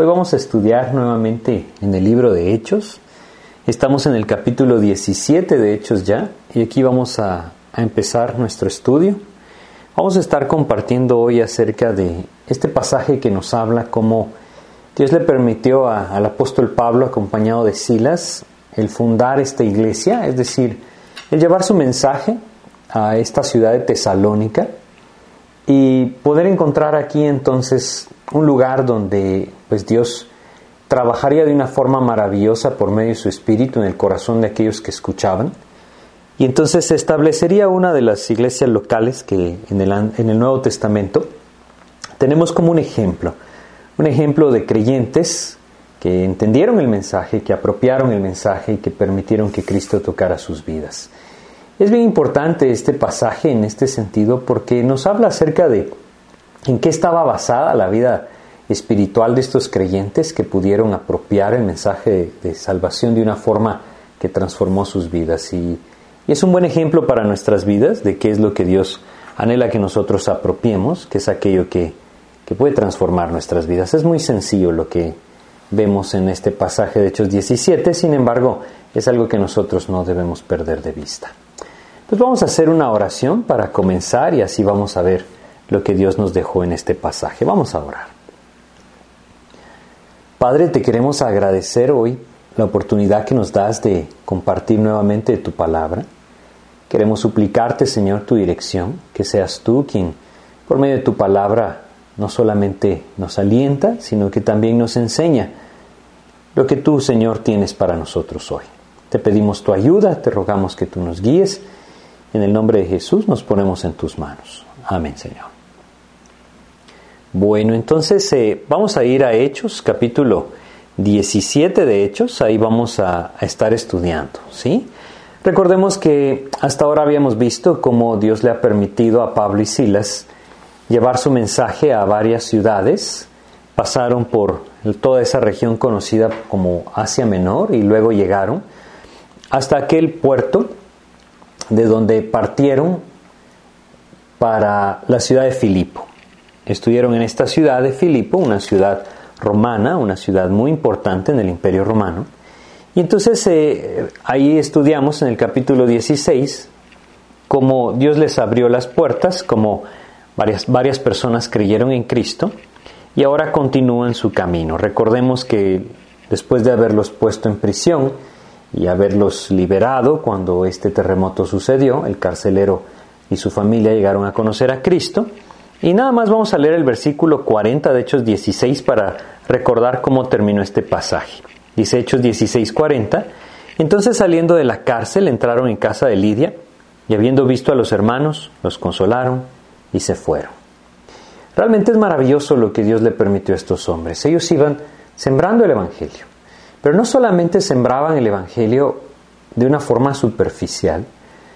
Hoy vamos a estudiar nuevamente en el libro de Hechos. Estamos en el capítulo 17 de Hechos ya y aquí vamos a, empezar nuestro estudio. Vamos a estar compartiendo hoy acerca de este pasaje que nos habla cómo Dios le permitió al apóstol Pablo, acompañado de Silas, el fundar esta iglesia, es decir, el llevar su mensaje a esta ciudad de Tesalónica y poder encontrar aquí entonces un lugar donde pues Dios trabajaría de una forma maravillosa por medio de su espíritu en el corazón de aquellos que escuchaban. Y entonces se establecería una de las iglesias locales que en el, en el Nuevo Testamento tenemos como un ejemplo, un ejemplo de creyentes que entendieron el mensaje, que apropiaron el mensaje y que permitieron que Cristo tocara sus vidas. Es bien importante este pasaje en este sentido porque nos habla acerca de en qué estaba basada la vida espiritual de estos creyentes que pudieron apropiar el mensaje de, salvación de una forma que transformó sus vidas. Y, es un buen ejemplo para nuestras vidas de qué es lo que Dios anhela que nosotros apropiemos, que es aquello que, que puede transformar nuestras vidas. Es muy sencillo lo que vemos en este pasaje de Hechos 17, sin embargo, es algo que nosotros no debemos perder de vista. Pues vamos a hacer una oración para comenzar y así vamos a ver lo que Dios nos dejó en este pasaje. Vamos a orar. Padre, te queremos agradecer hoy la oportunidad que nos das de compartir nuevamente tu palabra. Queremos suplicarte, Señor, tu dirección, que seas tú quien, por medio de tu palabra, no solamente nos alienta, sino que también nos enseña lo que tú, Señor, tienes para nosotros hoy. Te pedimos tu ayuda, te rogamos que tú nos guíes. En el nombre de Jesús nos ponemos en tus manos. Amén, Señor. Bueno, entonces eh, vamos a ir a Hechos, capítulo 17 de Hechos, ahí vamos a, a, estar estudiando, ¿sí? Recordemos que hasta ahora habíamos visto cómo Dios le ha permitido a Pablo y Silas llevar su mensaje a varias ciudades, pasaron por toda esa región conocida como Asia Menor y luego llegaron hasta aquel puerto de donde partieron para la ciudad de Filipo. Estuvieron en esta ciudad de Filipo, una ciudad romana, una ciudad muy importante en el Imperio Romano. Y entonces eh, ahí estudiamos en el capítulo 16 cómo Dios les abrió las puertas, cómo varias, varias personas creyeron en Cristo y ahora continúan su camino. Recordemos que después de haberlos puesto en prisión y haberlos liberado cuando este terremoto sucedió, el carcelero y su familia llegaron a conocer a Cristo, y nada más vamos a leer el versículo 40 de Hechos 16 para recordar cómo terminó este pasaje. Dice Hechos 16, 40. Entonces saliendo de la cárcel entraron en casa de Lidia y habiendo visto a los hermanos, los consolaron y se fueron. Realmente es maravilloso lo que Dios le permitió a estos hombres. Ellos iban sembrando el Evangelio, pero no solamente sembraban el Evangelio de una forma superficial,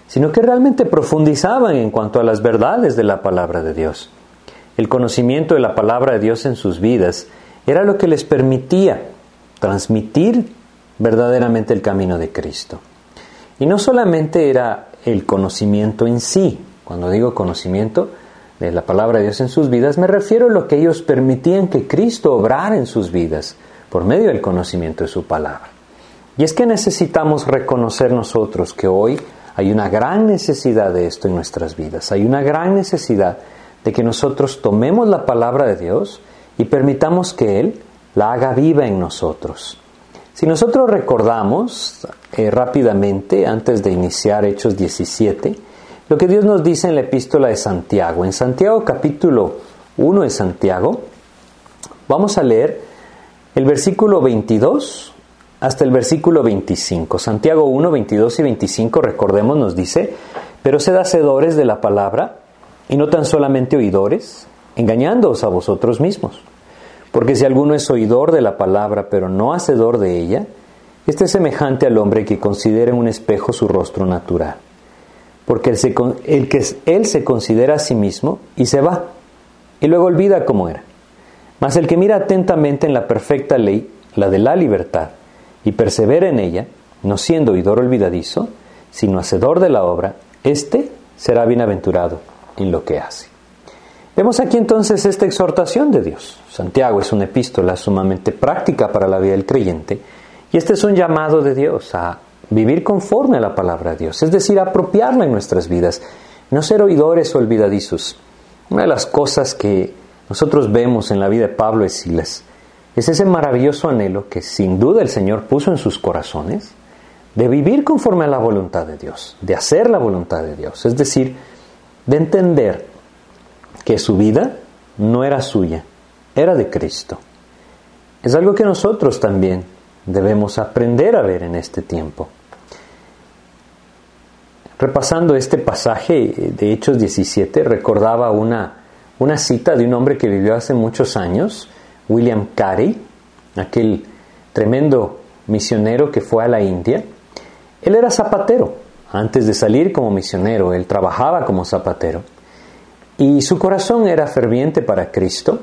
sino que realmente profundizaban en cuanto a las verdades de la palabra de Dios. El conocimiento de la palabra de Dios en sus vidas era lo que les permitía transmitir verdaderamente el camino de Cristo. Y no solamente era el conocimiento en sí, cuando digo conocimiento de la palabra de Dios en sus vidas, me refiero a lo que ellos permitían que Cristo obrara en sus vidas por medio del conocimiento de su palabra. Y es que necesitamos reconocer nosotros que hoy hay una gran necesidad de esto en nuestras vidas. Hay una gran necesidad de que nosotros tomemos la palabra de Dios y permitamos que Él la haga viva en nosotros. Si nosotros recordamos eh, rápidamente, antes de iniciar Hechos 17, lo que Dios nos dice en la epístola de Santiago. En Santiago capítulo 1 de Santiago, vamos a leer el versículo 22 hasta el versículo 25. Santiago 1, 22 y 25, recordemos, nos dice, pero sed hacedores de la palabra y no tan solamente oidores, engañándoos a vosotros mismos. Porque si alguno es oidor de la palabra, pero no hacedor de ella, este es semejante al hombre que considera en un espejo su rostro natural. Porque él se, el que, él se considera a sí mismo y se va, y luego olvida cómo era. Mas el que mira atentamente en la perfecta ley, la de la libertad, y persevera en ella, no siendo oidor olvidadizo, sino hacedor de la obra, éste será bienaventurado en lo que hace. Vemos aquí entonces esta exhortación de Dios. Santiago es una epístola sumamente práctica para la vida del creyente y este es un llamado de Dios a vivir conforme a la palabra de Dios, es decir, apropiarla en nuestras vidas, no ser oidores olvidadizos. Una de las cosas que nosotros vemos en la vida de Pablo y Silas es ese maravilloso anhelo que sin duda el Señor puso en sus corazones de vivir conforme a la voluntad de Dios, de hacer la voluntad de Dios, es decir, de entender que su vida no era suya, era de Cristo. Es algo que nosotros también debemos aprender a ver en este tiempo. Repasando este pasaje de Hechos 17, recordaba una, una cita de un hombre que vivió hace muchos años, William Carey, aquel tremendo misionero que fue a la India. Él era zapatero. Antes de salir como misionero, él trabajaba como zapatero. Y su corazón era ferviente para Cristo.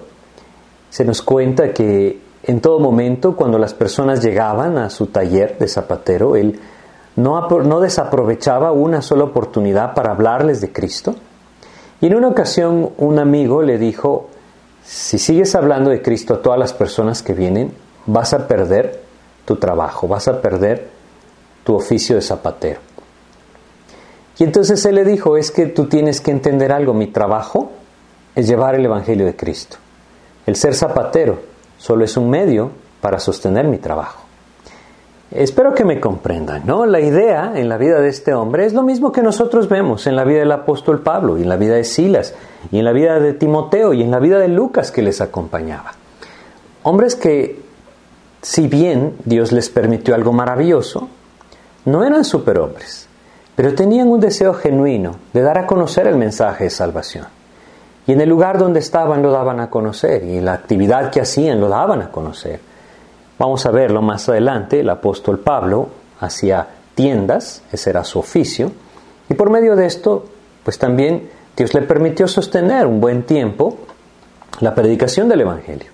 Se nos cuenta que en todo momento, cuando las personas llegaban a su taller de zapatero, él no, no desaprovechaba una sola oportunidad para hablarles de Cristo. Y en una ocasión un amigo le dijo, si sigues hablando de Cristo a todas las personas que vienen, vas a perder tu trabajo, vas a perder tu oficio de zapatero. Y entonces él le dijo, es que tú tienes que entender algo, mi trabajo es llevar el Evangelio de Cristo. El ser zapatero solo es un medio para sostener mi trabajo. Espero que me comprendan, ¿no? La idea en la vida de este hombre es lo mismo que nosotros vemos en la vida del apóstol Pablo y en la vida de Silas y en la vida de Timoteo y en la vida de Lucas que les acompañaba. Hombres que, si bien Dios les permitió algo maravilloso, no eran superhombres pero tenían un deseo genuino de dar a conocer el mensaje de salvación. Y en el lugar donde estaban lo daban a conocer y la actividad que hacían lo daban a conocer. Vamos a verlo más adelante, el apóstol Pablo hacía tiendas, ese era su oficio, y por medio de esto, pues también Dios le permitió sostener un buen tiempo la predicación del Evangelio.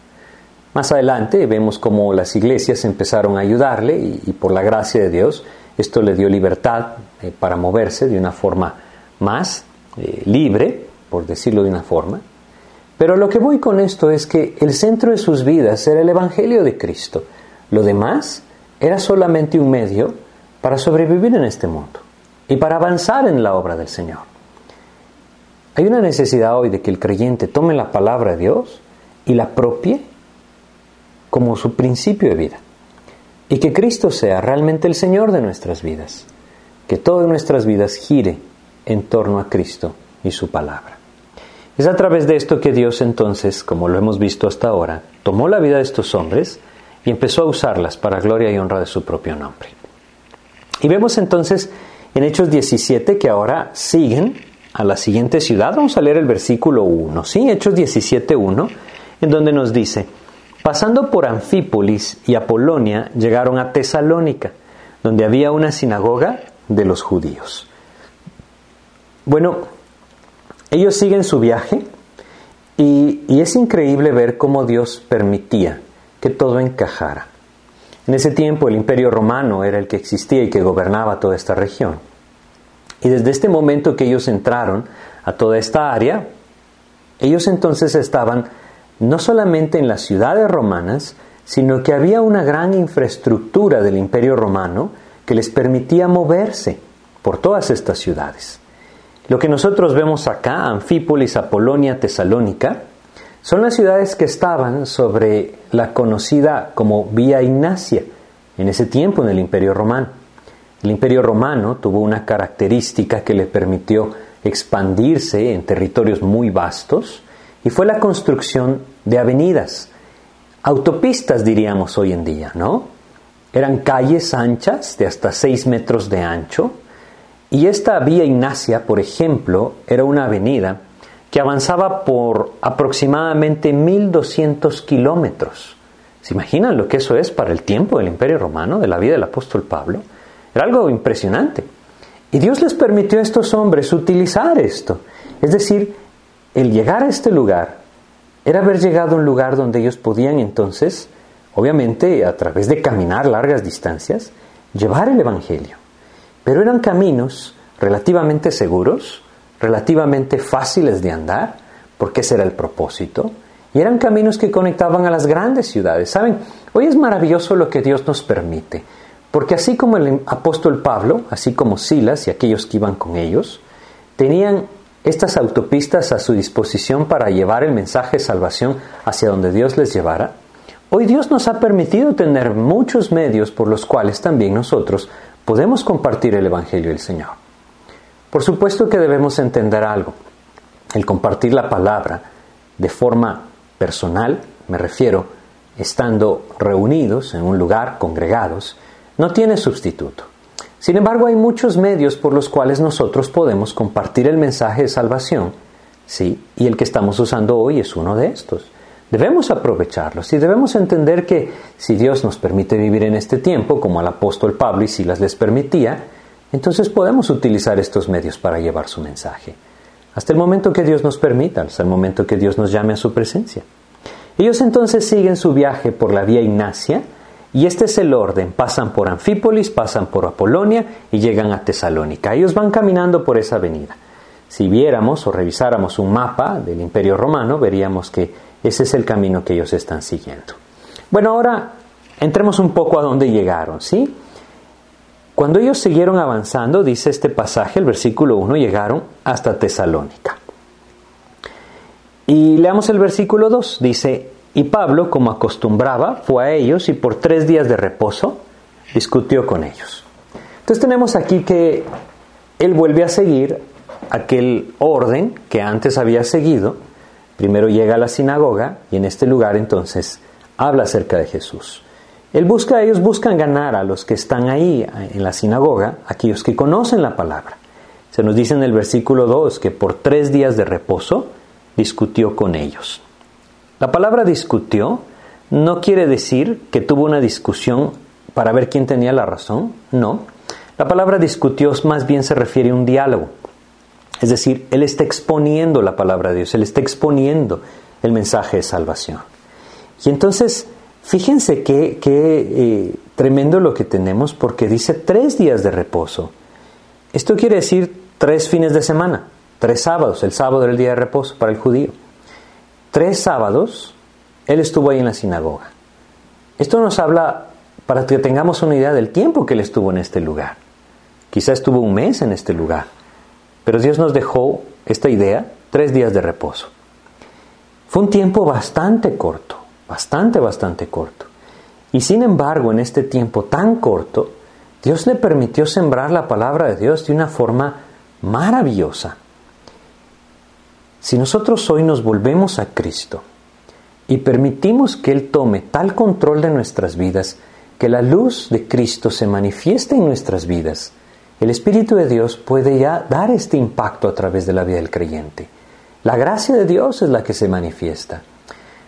Más adelante vemos cómo las iglesias empezaron a ayudarle y, por la gracia de Dios, esto le dio libertad eh, para moverse de una forma más eh, libre, por decirlo de una forma. Pero lo que voy con esto es que el centro de sus vidas era el Evangelio de Cristo. Lo demás era solamente un medio para sobrevivir en este mundo y para avanzar en la obra del Señor. Hay una necesidad hoy de que el creyente tome la palabra de Dios y la propie como su principio de vida y que Cristo sea realmente el Señor de nuestras vidas, que todas nuestras vidas gire en torno a Cristo y su palabra. Es a través de esto que Dios entonces, como lo hemos visto hasta ahora, tomó la vida de estos hombres y empezó a usarlas para gloria y honra de su propio nombre. Y vemos entonces en Hechos 17 que ahora siguen a la siguiente ciudad. Vamos a leer el versículo 1, ¿sí? Hechos 17, 1, en donde nos dice, Pasando por Anfípolis y Apolonia, llegaron a Tesalónica, donde había una sinagoga de los judíos. Bueno, ellos siguen su viaje y, y, es increíble ver cómo Dios permitía que todo encajara. En ese tiempo el imperio romano era el que existía y que gobernaba toda esta región. Y desde este momento que ellos entraron a toda esta área, ellos entonces estaban no solamente en las ciudades romanas, sino que había una gran infraestructura del imperio romano que les permitía moverse por todas estas ciudades. Lo que nosotros vemos acá, Anfípolis, Apolonia, Tesalónica, son las ciudades que estaban sobre la conocida como Vía Ignacia, en ese tiempo en el Imperio Romano. El Imperio Romano tuvo una característica que le permitió expandirse en territorios muy vastos, y fue la construcción de avenidas, autopistas diríamos hoy en día, ¿no? Eran calles anchas de hasta 6 metros de ancho y esta vía Ignacia, por ejemplo, era una avenida que avanzaba por aproximadamente 1200 kilómetros. ¿Se imaginan lo que eso es para el tiempo del Imperio Romano, de la vida del apóstol Pablo? Era algo impresionante. Y Dios les permitió a estos hombres utilizar esto. Es decir, el llegar a este lugar era haber llegado a un lugar donde ellos podían entonces, obviamente a través de caminar largas distancias, llevar el Evangelio. Pero eran caminos relativamente seguros, relativamente fáciles de andar, porque ese era el propósito. Y eran caminos que conectaban a las grandes ciudades. ¿Saben? Hoy es maravilloso lo que Dios nos permite. Porque así como el apóstol Pablo, así como Silas y aquellos que iban con ellos, tenían estas autopistas a su disposición para llevar el mensaje de salvación hacia donde Dios les llevara, hoy Dios nos ha permitido tener muchos medios por los cuales también nosotros podemos compartir el Evangelio del Señor. Por supuesto que debemos entender algo. El compartir la palabra de forma personal, me refiero, estando reunidos en un lugar, congregados, no tiene sustituto. Sin embargo, hay muchos medios por los cuales nosotros podemos compartir el mensaje de salvación, ¿sí? Y el que estamos usando hoy es uno de estos. Debemos aprovecharlos y debemos entender que si Dios nos permite vivir en este tiempo, como al apóstol Pablo y Silas les permitía, entonces podemos utilizar estos medios para llevar su mensaje. Hasta el momento que Dios nos permita, hasta el momento que Dios nos llame a su presencia. Ellos entonces siguen su viaje por la vía Ignacia, y este es el orden. Pasan por Anfípolis, pasan por Apolonia y llegan a Tesalónica. Ellos van caminando por esa avenida. Si viéramos o revisáramos un mapa del Imperio Romano, veríamos que ese es el camino que ellos están siguiendo. Bueno, ahora entremos un poco a dónde llegaron, ¿sí? Cuando ellos siguieron avanzando, dice este pasaje, el versículo 1, llegaron hasta Tesalónica. Y leamos el versículo 2, dice, y Pablo, como acostumbraba, fue a ellos y por tres días de reposo discutió con ellos. Entonces tenemos aquí que él vuelve a seguir aquel orden que antes había seguido. Primero llega a la sinagoga y en este lugar entonces habla acerca de Jesús. Él busca, ellos buscan ganar a los que están ahí en la sinagoga, aquellos que conocen la palabra. Se nos dice en el versículo 2 que por tres días de reposo discutió con ellos. La palabra discutió no quiere decir que tuvo una discusión para ver quién tenía la razón, no. La palabra discutió más bien se refiere a un diálogo. Es decir, Él está exponiendo la palabra de Dios, Él está exponiendo el mensaje de salvación. Y entonces, fíjense qué, eh, tremendo lo que tenemos porque dice tres días de reposo. Esto quiere decir tres fines de semana, tres sábados. El sábado era el día de reposo para el judío tres sábados, él estuvo ahí en la sinagoga. Esto nos habla para que tengamos una idea del tiempo que él estuvo en este lugar. Quizá estuvo un mes en este lugar, pero Dios nos dejó esta idea, tres días de reposo. Fue un tiempo bastante corto, bastante, bastante corto. Y sin embargo, en este tiempo tan corto, Dios le permitió sembrar la palabra de Dios de una forma maravillosa. Si nosotros hoy nos volvemos a Cristo y permitimos que Él tome tal control de nuestras vidas, que la luz de Cristo se manifieste en nuestras vidas, el Espíritu de Dios puede ya dar este impacto a través de la vida del creyente. La gracia de Dios es la que se manifiesta.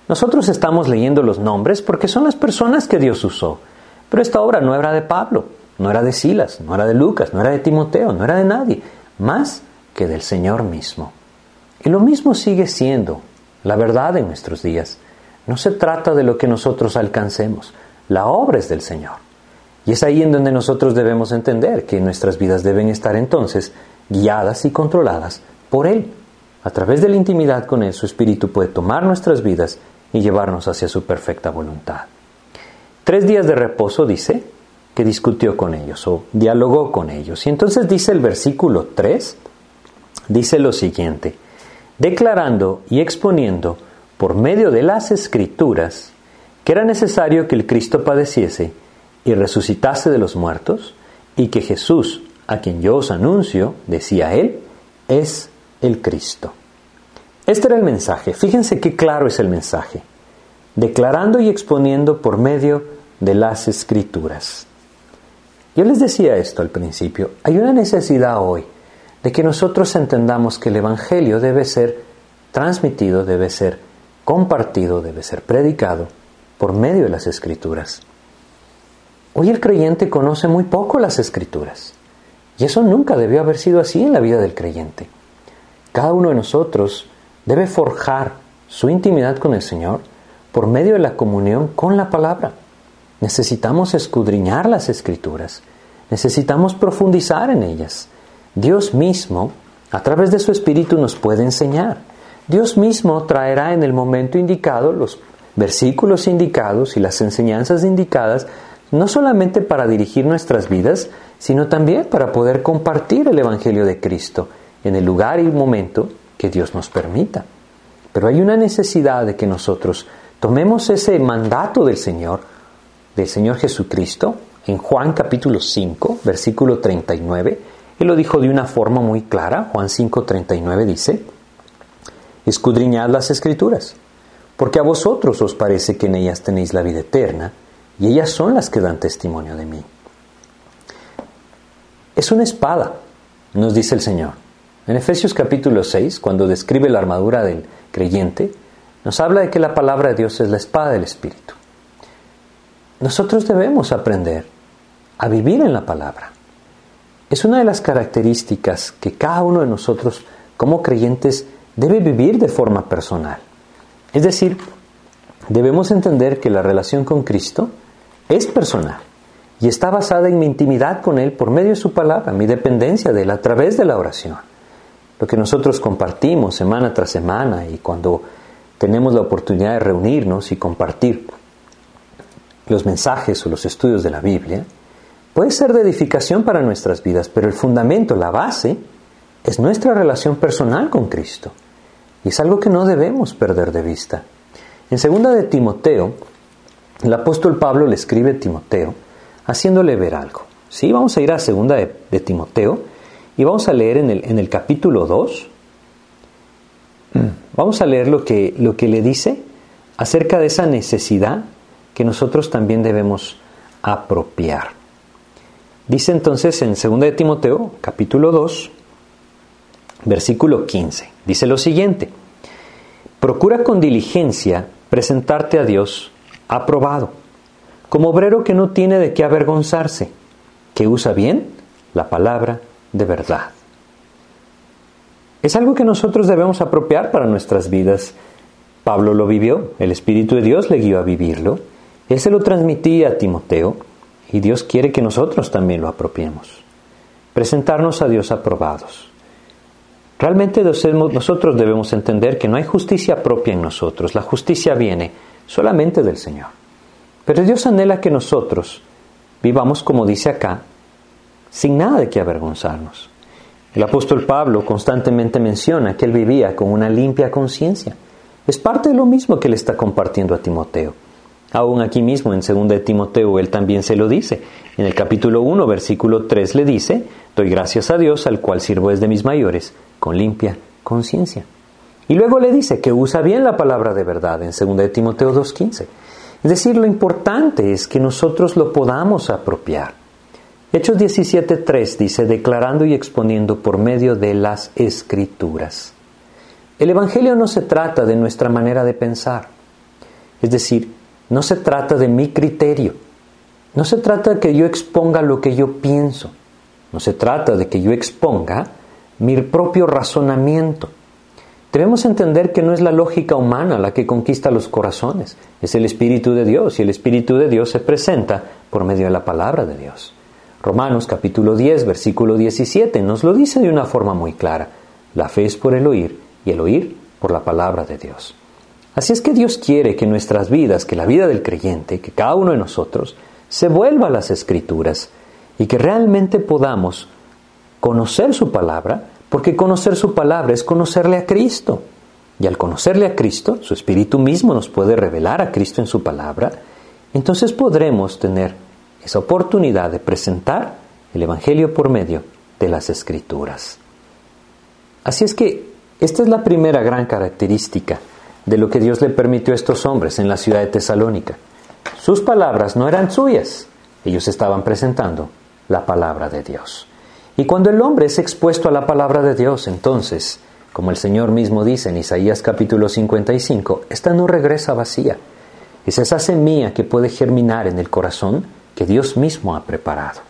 Nosotros estamos leyendo los nombres porque son las personas que Dios usó, pero esta obra no era de Pablo, no era de Silas, no era de Lucas, no era de Timoteo, no era de nadie, más que del Señor mismo. Y lo mismo sigue siendo la verdad en nuestros días. No se trata de lo que nosotros alcancemos, la obra es del Señor. Y es ahí en donde nosotros debemos entender que nuestras vidas deben estar entonces guiadas y controladas por Él. A través de la intimidad con Él, su Espíritu puede tomar nuestras vidas y llevarnos hacia su perfecta voluntad. Tres días de reposo dice que discutió con ellos o dialogó con ellos. Y entonces dice el versículo 3, dice lo siguiente, declarando y exponiendo por medio de las escrituras que era necesario que el Cristo padeciese y resucitase de los muertos, y que Jesús, a quien yo os anuncio, decía él, es el Cristo. Este era el mensaje. Fíjense qué claro es el mensaje. Declarando y exponiendo por medio de las escrituras. Yo les decía esto al principio. Hay una necesidad hoy de que nosotros entendamos que el Evangelio debe ser transmitido, debe ser compartido, debe ser predicado por medio de las Escrituras. Hoy el creyente conoce muy poco las Escrituras y eso nunca debió haber sido así en la vida del creyente. Cada uno de nosotros debe forjar su intimidad con el Señor por medio de la comunión con la palabra. Necesitamos escudriñar las escrituras, necesitamos profundizar en ellas, Dios mismo, a través de su Espíritu, nos puede enseñar. Dios mismo traerá en el momento indicado los versículos indicados y las enseñanzas indicadas, no solamente para dirigir nuestras vidas, sino también para poder compartir el Evangelio de Cristo en el lugar y momento que Dios nos permita. Pero hay una necesidad de que nosotros tomemos ese mandato del Señor, del Señor Jesucristo, en Juan capítulo 5, versículo 39. Él lo dijo de una forma muy clara. Juan 5, 39 dice, escudriñad las escrituras, porque a vosotros os parece que en ellas tenéis la vida eterna, y ellas son las que dan testimonio de mí. Es una espada, nos dice el Señor. En Efesios capítulo 6, cuando describe la armadura del creyente, nos habla de que la palabra de Dios es la espada del Espíritu. Nosotros debemos aprender a vivir en la palabra. Es una de las características que cada uno de nosotros como creyentes debe vivir de forma personal. Es decir, debemos entender que la relación con Cristo es personal y está basada en mi intimidad con Él por medio de su palabra, mi dependencia de Él a través de la oración. Lo que nosotros compartimos semana tras semana y cuando tenemos la oportunidad de reunirnos y compartir los mensajes o los estudios de la Biblia, puede ser de edificación para nuestras vidas, pero el fundamento, la base, es nuestra relación personal con Cristo. Y es algo que no debemos perder de vista. En segunda de Timoteo, el apóstol Pablo le escribe a Timoteo haciéndole ver algo. ¿Sí? Vamos a ir a segunda de, Timoteo y vamos a leer en el, en el capítulo 2. Vamos a leer lo que, lo que le dice acerca de esa necesidad que nosotros también debemos apropiar. Dice entonces en 2 de Timoteo, capítulo 2, versículo 15. Dice lo siguiente, procura con diligencia presentarte a Dios aprobado, como obrero que no tiene de qué avergonzarse, que usa bien la palabra de verdad. Es algo que nosotros debemos apropiar para nuestras vidas. Pablo lo vivió, el Espíritu de Dios le guió a vivirlo, él se lo transmitía a Timoteo y Dios quiere que nosotros también lo apropiemos. Presentarnos a Dios aprobados. Realmente nosotros debemos entender que no hay justicia propia en nosotros, la justicia viene solamente del Señor. Pero Dios anhela que nosotros vivamos, como dice acá, sin nada de qué avergonzarnos. El apóstol Pablo constantemente menciona que él vivía con una limpia conciencia. Es parte de lo mismo que le está compartiendo a Timoteo. Aún aquí mismo en 2 de Timoteo él también se lo dice. En el capítulo 1, versículo 3 le dice, doy gracias a Dios al cual sirvo desde mis mayores, con limpia conciencia. Y luego le dice que usa bien la palabra de verdad en 2 de Timoteo 2.15. Es decir, lo importante es que nosotros lo podamos apropiar. Hechos 17.3 dice, declarando y exponiendo por medio de las escrituras. El Evangelio no se trata de nuestra manera de pensar. Es decir, no se trata de mi criterio. No se trata de que yo exponga lo que yo pienso. No se trata de que yo exponga mi propio razonamiento. Debemos entender que no es la lógica humana la que conquista los corazones, es el Espíritu de Dios y el Espíritu de Dios se presenta por medio de la palabra de Dios. Romanos capítulo 10, versículo 17 nos lo dice de una forma muy clara. La fe es por el oír y el oír por la palabra de Dios. Así es que Dios quiere que nuestras vidas, que la vida del creyente, que cada uno de nosotros, se vuelva a las escrituras y que realmente podamos conocer su palabra, porque conocer su palabra es conocerle a Cristo. Y al conocerle a Cristo, su Espíritu mismo nos puede revelar a Cristo en su palabra, entonces podremos tener esa oportunidad de presentar el Evangelio por medio de las Escrituras. Así es que esta es la primera gran característica de lo que Dios le permitió a estos hombres en la ciudad de Tesalónica. Sus palabras no eran suyas, ellos estaban presentando la palabra de Dios. Y cuando el hombre es expuesto a la palabra de Dios, entonces, como el Señor mismo dice en Isaías capítulo 55, esta no regresa vacía. Es esa semilla que puede germinar en el corazón que Dios mismo ha preparado.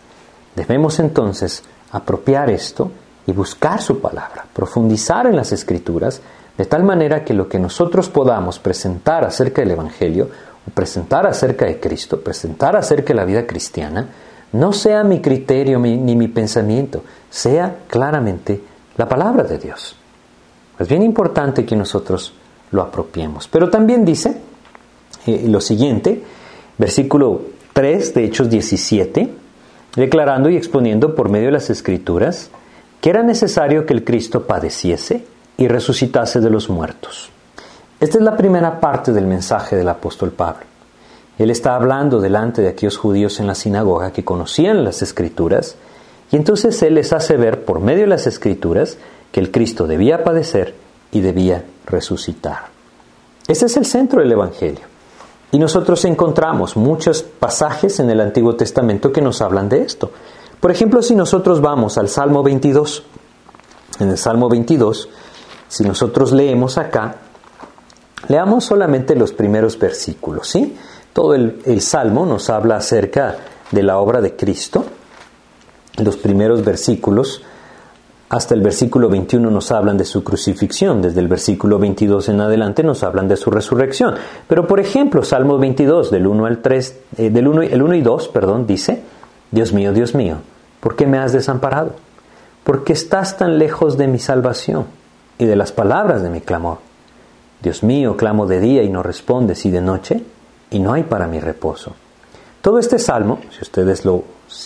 Debemos entonces apropiar esto y buscar su palabra, profundizar en las escrituras de tal manera que lo que nosotros podamos presentar acerca del Evangelio, o presentar acerca de Cristo, presentar acerca de la vida cristiana, no sea mi criterio ni mi pensamiento, sea claramente la palabra de Dios. Es bien importante que nosotros lo apropiemos. Pero también dice eh, lo siguiente, versículo 3 de Hechos 17, declarando y exponiendo por medio de las Escrituras que era necesario que el Cristo padeciese y resucitase de los muertos. Esta es la primera parte del mensaje del apóstol Pablo. Él está hablando delante de aquellos judíos en la sinagoga que conocían las escrituras y entonces él les hace ver por medio de las escrituras que el Cristo debía padecer y debía resucitar. Ese es el centro del Evangelio. Y nosotros encontramos muchos pasajes en el Antiguo Testamento que nos hablan de esto. Por ejemplo, si nosotros vamos al Salmo 22, en el Salmo 22, si nosotros leemos acá, leamos solamente los primeros versículos, ¿sí? Todo el, el Salmo nos habla acerca de la obra de Cristo. Los primeros versículos hasta el versículo 21 nos hablan de su crucifixión, desde el versículo 22 en adelante nos hablan de su resurrección. Pero por ejemplo, Salmo 22 del 1 al 3, eh, del 1, el 1 y 2, perdón, dice, Dios mío, Dios mío, ¿por qué me has desamparado? ¿Por qué estás tan lejos de mi salvación y de las palabras de mi clamor? Dios mío, clamo de día y no respondes, y de noche, y no hay para mi reposo. Todo este salmo, si ustedes lo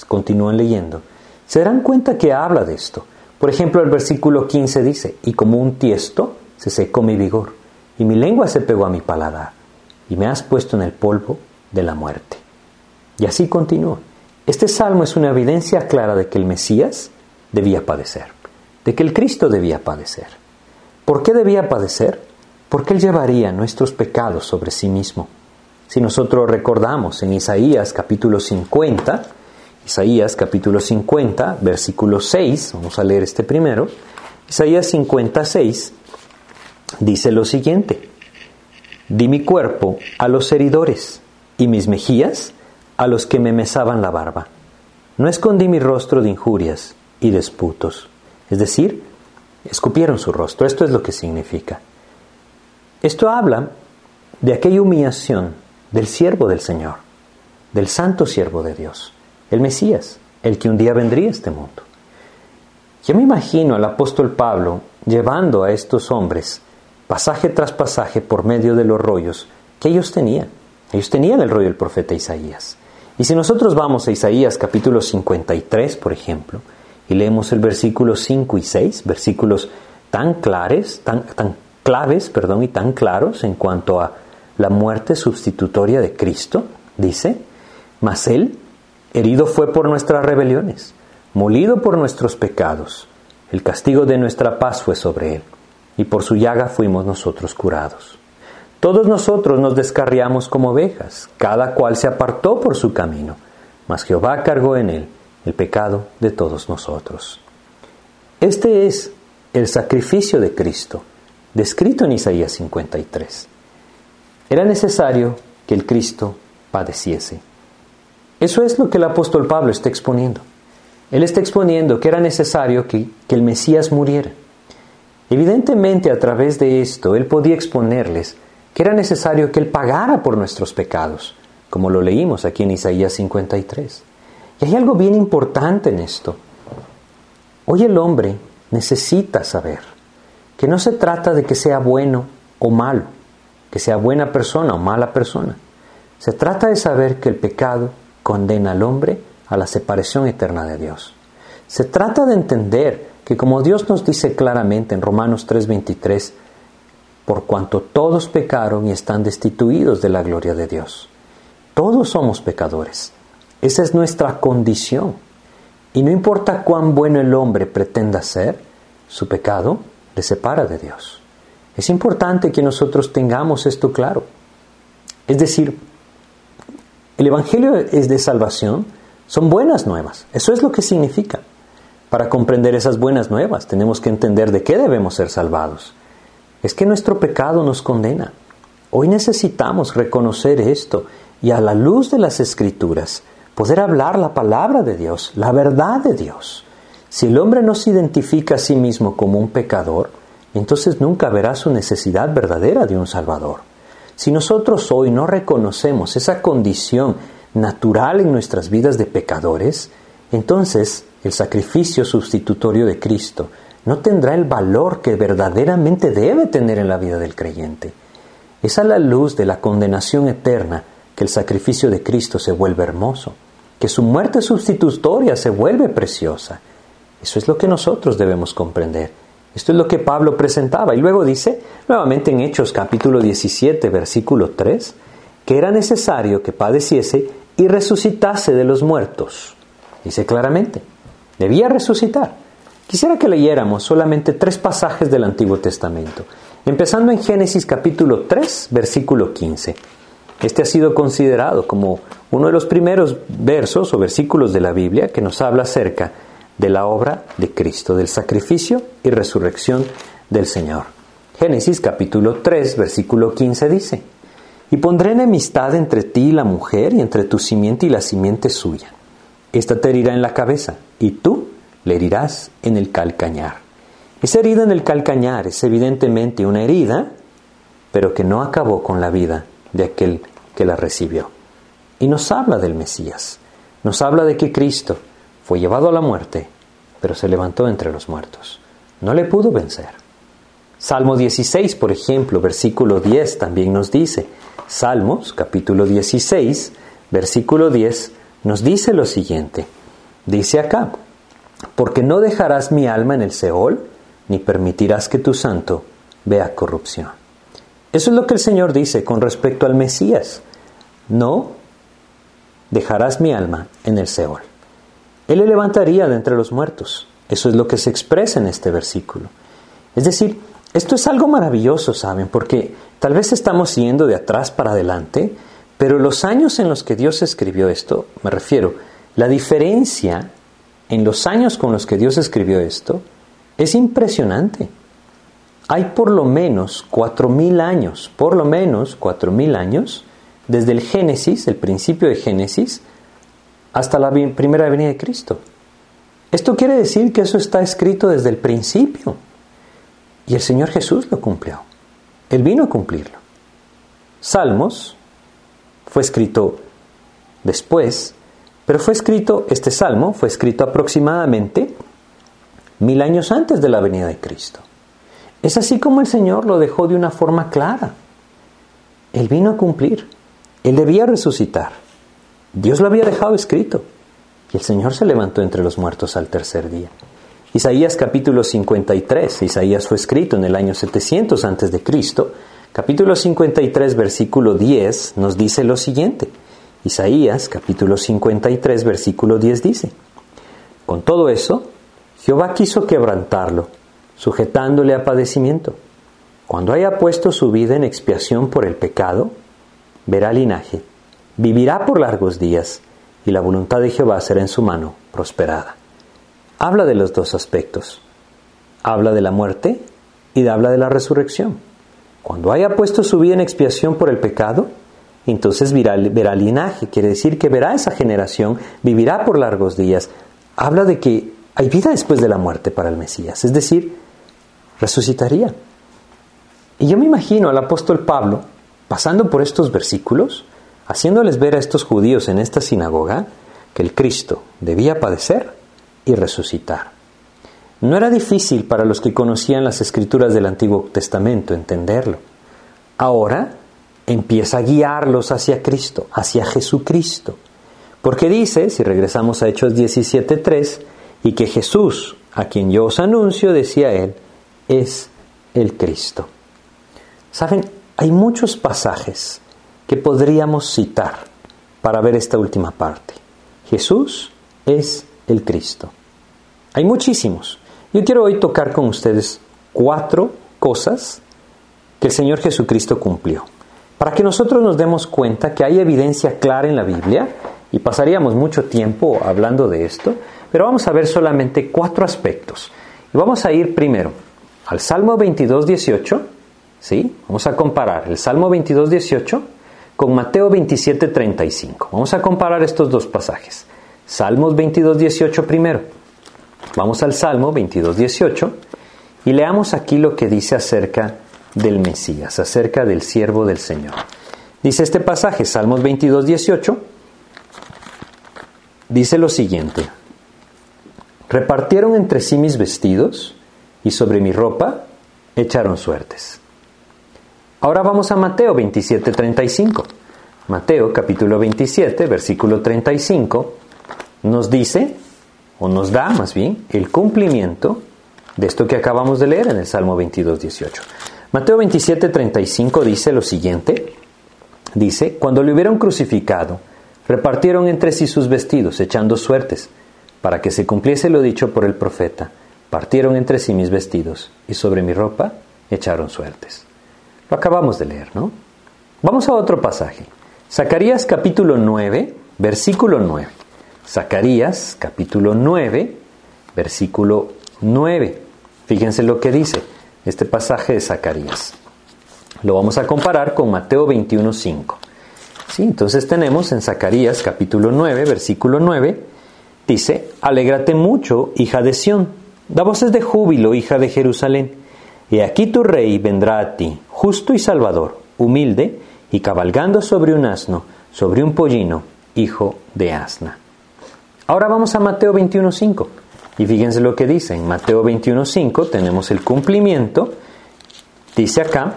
continúan leyendo, se darán cuenta que habla de esto. Por ejemplo, el versículo 15 dice, y como un tiesto se secó mi vigor, y mi lengua se pegó a mi paladar, y me has puesto en el polvo de la muerte. Y así continúa. Este salmo es una evidencia clara de que el Mesías debía padecer, de que el Cristo debía padecer. ¿Por qué debía padecer? Porque Él llevaría nuestros pecados sobre sí mismo. Si nosotros recordamos en Isaías capítulo 50, Isaías capítulo 50, versículo 6, vamos a leer este primero. Isaías 56 dice lo siguiente, di mi cuerpo a los heridores y mis mejillas a los que me mesaban la barba. No escondí mi rostro de injurias y disputos. Es decir, escupieron su rostro. Esto es lo que significa. Esto habla de aquella humillación del siervo del Señor, del santo siervo de Dios el Mesías, el que un día vendría a este mundo. Yo me imagino al apóstol Pablo llevando a estos hombres pasaje tras pasaje por medio de los rollos que ellos tenían. Ellos tenían el rollo del profeta Isaías. Y si nosotros vamos a Isaías capítulo 53, por ejemplo, y leemos el versículo 5 y 6, versículos tan clares, tan, claves, perdón, y tan claros en cuanto a la muerte sustitutoria de Cristo, dice, mas él Herido fue por nuestras rebeliones, molido por nuestros pecados. El castigo de nuestra paz fue sobre él, y por su llaga fuimos nosotros curados. Todos nosotros nos descarriamos como ovejas, cada cual se apartó por su camino, mas Jehová cargó en él el pecado de todos nosotros. Este es el sacrificio de Cristo, descrito en Isaías 53. Era necesario que el Cristo padeciese. Eso es lo que el apóstol Pablo está exponiendo. Él está exponiendo que era necesario que, el Mesías muriera. Evidentemente a través de esto él podía exponerles que era necesario que él pagara por nuestros pecados, como lo leímos aquí en Isaías 53. Y hay algo bien importante en esto. Hoy el hombre necesita saber que no se trata de que sea bueno o malo, que sea buena persona o mala persona. Se trata de saber que el pecado condena al hombre a la separación eterna de Dios. Se trata de entender que como Dios nos dice claramente en Romanos 3:23, por cuanto todos pecaron y están destituidos de la gloria de Dios. Todos somos pecadores. Esa es nuestra condición. Y no importa cuán bueno el hombre pretenda ser, su pecado le separa de Dios. Es importante que nosotros tengamos esto claro. Es decir, el Evangelio es de salvación, son buenas nuevas. Eso es lo que significa. Para comprender esas buenas nuevas tenemos que entender de qué debemos ser salvados. Es que nuestro pecado nos condena. Hoy necesitamos reconocer esto y a la luz de las escrituras poder hablar la palabra de Dios, la verdad de Dios. Si el hombre no se identifica a sí mismo como un pecador, entonces nunca verá su necesidad verdadera de un Salvador. Si nosotros hoy no reconocemos esa condición natural en nuestras vidas de pecadores, entonces el sacrificio sustitutorio de Cristo no tendrá el valor que verdaderamente debe tener en la vida del creyente. Es a la luz de la condenación eterna que el sacrificio de Cristo se vuelve hermoso, que su muerte sustitutoria se vuelve preciosa. Eso es lo que nosotros debemos comprender. Esto es lo que Pablo presentaba. Y luego dice, nuevamente en Hechos capítulo 17, versículo 3, que era necesario que padeciese y resucitase de los muertos. Dice claramente, debía resucitar. Quisiera que leyéramos solamente tres pasajes del Antiguo Testamento, empezando en Génesis capítulo 3, versículo 15. Este ha sido considerado como uno de los primeros versos o versículos de la Biblia que nos habla acerca de la obra de Cristo, del sacrificio y resurrección del Señor. Génesis capítulo 3, versículo 15 dice, Y pondré enemistad entre ti y la mujer y entre tu simiente y la simiente suya. Esta te herirá en la cabeza y tú le herirás en el calcañar. Esa herida en el calcañar es evidentemente una herida, pero que no acabó con la vida de aquel que la recibió. Y nos habla del Mesías, nos habla de que Cristo fue llevado a la muerte, pero se levantó entre los muertos. No le pudo vencer. Salmo 16, por ejemplo, versículo 10 también nos dice, Salmos capítulo 16, versículo 10, nos dice lo siguiente. Dice acá, porque no dejarás mi alma en el Seol, ni permitirás que tu santo vea corrupción. Eso es lo que el Señor dice con respecto al Mesías. No dejarás mi alma en el Seol. Él le levantaría de entre los muertos. Eso es lo que se expresa en este versículo. Es decir, esto es algo maravilloso, ¿saben? Porque tal vez estamos yendo de atrás para adelante, pero los años en los que Dios escribió esto, me refiero, la diferencia en los años con los que Dios escribió esto es impresionante. Hay por lo menos cuatro mil años, por lo menos cuatro mil años, desde el Génesis, el principio de Génesis, hasta la primera venida de Cristo. Esto quiere decir que eso está escrito desde el principio. Y el Señor Jesús lo cumplió. Él vino a cumplirlo. Salmos fue escrito después pero fue escrito, este salmo fue escrito aproximadamente mil años antes de la venida de Cristo. Es así como el Señor lo dejó de una forma clara. Él vino a cumplir. Él debía resucitar. Dios lo había dejado escrito. Y el Señor se levantó entre los muertos al tercer día. Isaías capítulo 53. Isaías fue escrito en el año 700 antes de Cristo. Capítulo 53 versículo 10 nos dice lo siguiente. Isaías capítulo 53 versículo 10 dice, Con todo eso, Jehová quiso quebrantarlo, sujetándole a padecimiento. Cuando haya puesto su vida en expiación por el pecado, verá linaje, vivirá por largos días, y la voluntad de Jehová será en su mano prosperada. Habla de los dos aspectos. Habla de la muerte y habla de la resurrección. Cuando haya puesto su vida en expiación por el pecado, entonces verá, verá linaje, quiere decir que verá esa generación, vivirá por largos días. Habla de que hay vida después de la muerte para el Mesías, es decir, resucitaría. Y yo me imagino al apóstol Pablo pasando por estos versículos, haciéndoles ver a estos judíos en esta sinagoga que el Cristo debía padecer y resucitar. No era difícil para los que conocían las escrituras del Antiguo Testamento entenderlo. Ahora empieza a guiarlos hacia Cristo, hacia Jesucristo. Porque dice, si regresamos a Hechos 17.3, y que Jesús, a quien yo os anuncio, decía él, es el Cristo. Saben, hay muchos pasajes que podríamos citar para ver esta última parte. Jesús es el Cristo. Hay muchísimos. Yo quiero hoy tocar con ustedes cuatro cosas que el Señor Jesucristo cumplió para que nosotros nos demos cuenta que hay evidencia clara en la Biblia, y pasaríamos mucho tiempo hablando de esto, pero vamos a ver solamente cuatro aspectos. Y vamos a ir primero al Salmo 22, 18, ¿sí? Vamos a comparar el Salmo 22, 18 con Mateo 27, 35. Vamos a comparar estos dos pasajes. Salmos 22, 18 primero. Vamos al Salmo 22, 18 y leamos aquí lo que dice acerca del Mesías, acerca del siervo del Señor. Dice este pasaje, Salmos 22, 18, dice lo siguiente, repartieron entre sí mis vestidos y sobre mi ropa echaron suertes. Ahora vamos a Mateo 27, 35. Mateo capítulo 27, versículo 35, nos dice, o nos da más bien, el cumplimiento de esto que acabamos de leer en el Salmo 22, 18. Mateo 27, 35 dice lo siguiente, dice, cuando le hubieron crucificado, repartieron entre sí sus vestidos, echando suertes, para que se cumpliese lo dicho por el profeta, partieron entre sí mis vestidos, y sobre mi ropa echaron suertes. Lo acabamos de leer, ¿no? Vamos a otro pasaje. Zacarías capítulo 9, versículo 9. Zacarías capítulo 9, versículo 9. Fíjense lo que dice este pasaje de Zacarías. Lo vamos a comparar con Mateo 21, 5. ¿Sí? Entonces tenemos en Zacarías capítulo 9, versículo 9, dice, Alégrate mucho, hija de Sión, da voces de júbilo, hija de Jerusalén. Y aquí tu rey vendrá a ti, justo y salvador, humilde, y cabalgando sobre un asno, sobre un pollino, hijo de asna. Ahora vamos a Mateo 21.5. Y fíjense lo que dice. En Mateo 21.5 tenemos el cumplimiento. Dice acá